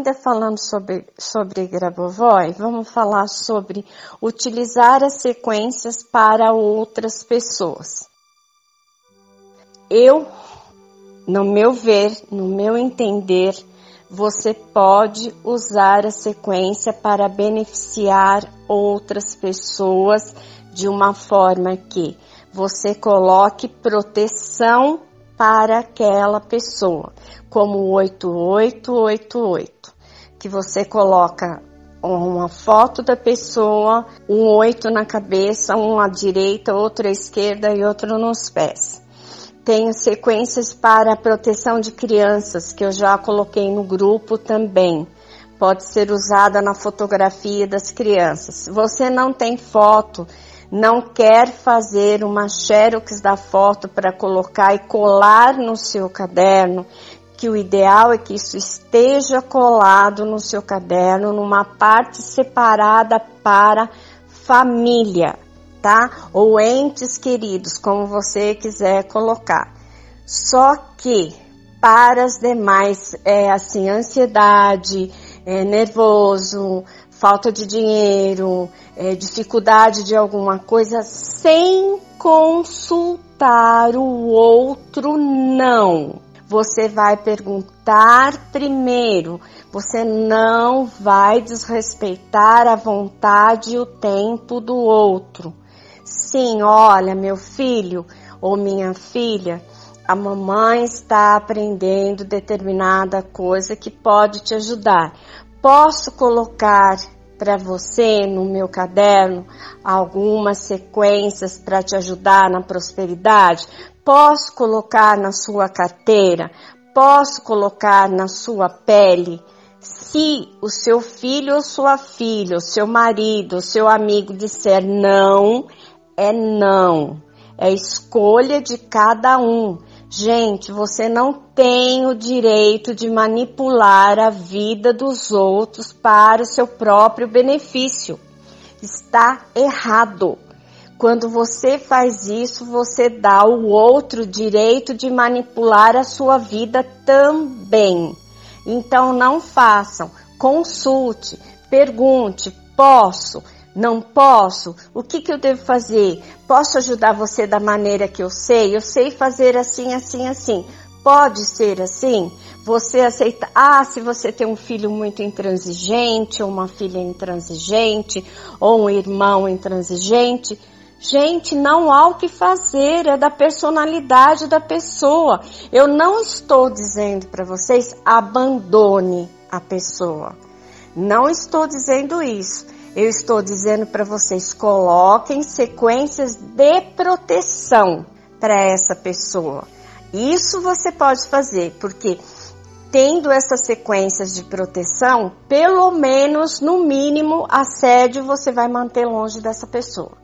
ainda falando sobre, sobre Grabovoi, vamos falar sobre utilizar as sequências para outras pessoas. Eu, no meu ver, no meu entender, você pode usar a sequência para beneficiar outras pessoas de uma forma que você coloque proteção para aquela pessoa, como 8888, que você coloca uma foto da pessoa, um oito na cabeça, um à direita, outro à esquerda e outro nos pés. Tenho sequências para proteção de crianças que eu já coloquei no grupo também. Pode ser usada na fotografia das crianças. Você não tem foto, não quer fazer uma xerox da foto para colocar e colar no seu caderno, que o ideal é que isso esteja colado no seu caderno numa parte separada para família tá? Ou entes queridos, como você quiser colocar. Só que para as demais, é assim, ansiedade, é, nervoso, falta de dinheiro, é, dificuldade de alguma coisa, sem consultar o outro, não. Você vai perguntar primeiro. Você não vai desrespeitar a vontade e o tempo do outro. Sim, olha, meu filho ou minha filha, a mamãe está aprendendo determinada coisa que pode te ajudar. Posso colocar para você no meu caderno algumas sequências para te ajudar na prosperidade? Posso colocar na sua carteira? Posso colocar na sua pele? Se o seu filho ou sua filha, o seu marido, o seu amigo disser não, é não. É escolha de cada um. Gente, você não tem o direito de manipular a vida dos outros para o seu próprio benefício. Está errado. Quando você faz isso, você dá ao outro direito de manipular a sua vida também. Então não façam. Consulte, pergunte, posso? Não posso? O que, que eu devo fazer? Posso ajudar você da maneira que eu sei? Eu sei fazer assim, assim, assim. Pode ser assim? Você aceita? Ah, se você tem um filho muito intransigente, ou uma filha intransigente, ou um irmão intransigente. Gente, não há o que fazer, é da personalidade da pessoa. Eu não estou dizendo para vocês abandone a pessoa. Não estou dizendo isso. Eu estou dizendo para vocês, coloquem sequências de proteção para essa pessoa. Isso você pode fazer, porque tendo essas sequências de proteção, pelo menos, no mínimo, assédio você vai manter longe dessa pessoa.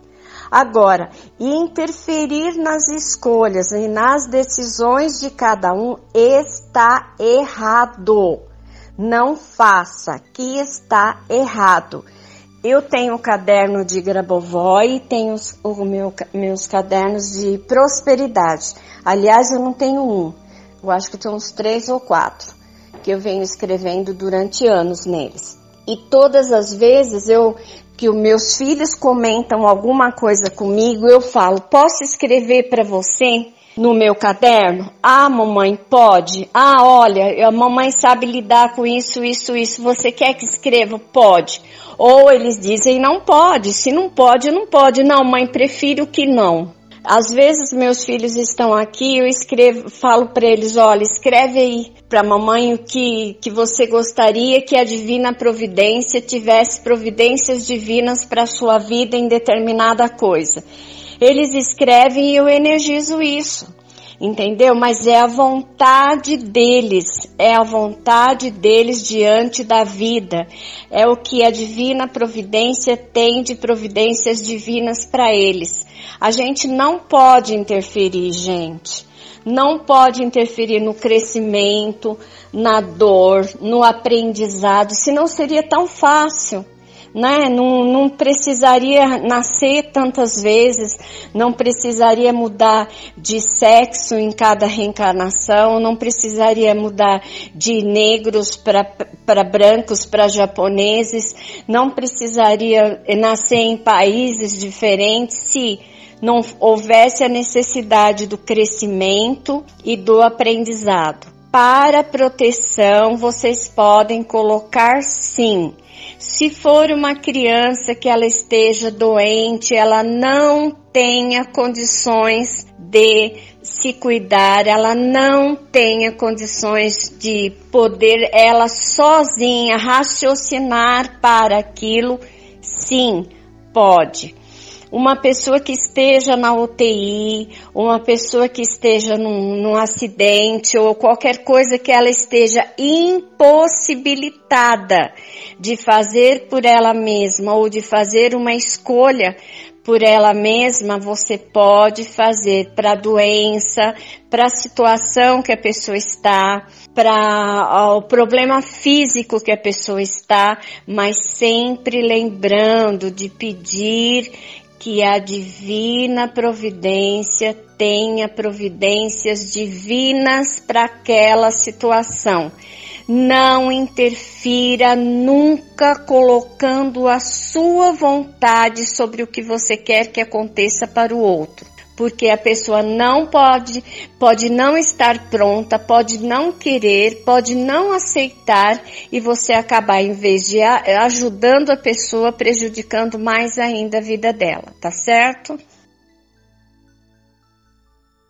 Agora, interferir nas escolhas e nas decisões de cada um está errado. Não faça, que está errado. Eu tenho o caderno de Grabovoi e tenho os meu, meus cadernos de prosperidade. Aliás, eu não tenho um. Eu acho que tem uns três ou quatro que eu venho escrevendo durante anos neles. E todas as vezes eu que os meus filhos comentam alguma coisa comigo, eu falo: "Posso escrever para você?" No meu caderno? Ah, mamãe, pode. Ah, olha, a mamãe sabe lidar com isso, isso, isso. Você quer que escreva? Pode. Ou eles dizem não pode. Se não pode, não pode. Não, mãe, prefiro que não. Às vezes meus filhos estão aqui, eu escrevo, falo para eles, olha, escreve aí para mamãe o que, que você gostaria que a divina providência tivesse providências divinas para sua vida em determinada coisa. Eles escrevem e eu energizo isso. Entendeu? Mas é a vontade deles, é a vontade deles diante da vida. É o que a divina providência tem de providências divinas para eles. A gente não pode interferir, gente. Não pode interferir no crescimento, na dor, no aprendizado, senão seria tão fácil. Né? Não, não precisaria nascer tantas vezes, não precisaria mudar de sexo em cada reencarnação, não precisaria mudar de negros para brancos, para japoneses, não precisaria nascer em países diferentes se não houvesse a necessidade do crescimento e do aprendizado. Para proteção, vocês podem colocar sim. Se for uma criança que ela esteja doente, ela não tenha condições de se cuidar, ela não tenha condições de poder ela sozinha raciocinar para aquilo, sim, pode uma pessoa que esteja na UTI, uma pessoa que esteja num, num, acidente ou qualquer coisa que ela esteja impossibilitada de fazer por ela mesma ou de fazer uma escolha por ela mesma, você pode fazer para a doença, para a situação que a pessoa está, para o problema físico que a pessoa está, mas sempre lembrando de pedir que a divina providência tenha providências divinas para aquela situação. Não interfira nunca colocando a sua vontade sobre o que você quer que aconteça para o outro porque a pessoa não pode, pode não estar pronta, pode não querer, pode não aceitar e você acabar em vez de ajudando a pessoa, prejudicando mais ainda a vida dela, tá certo?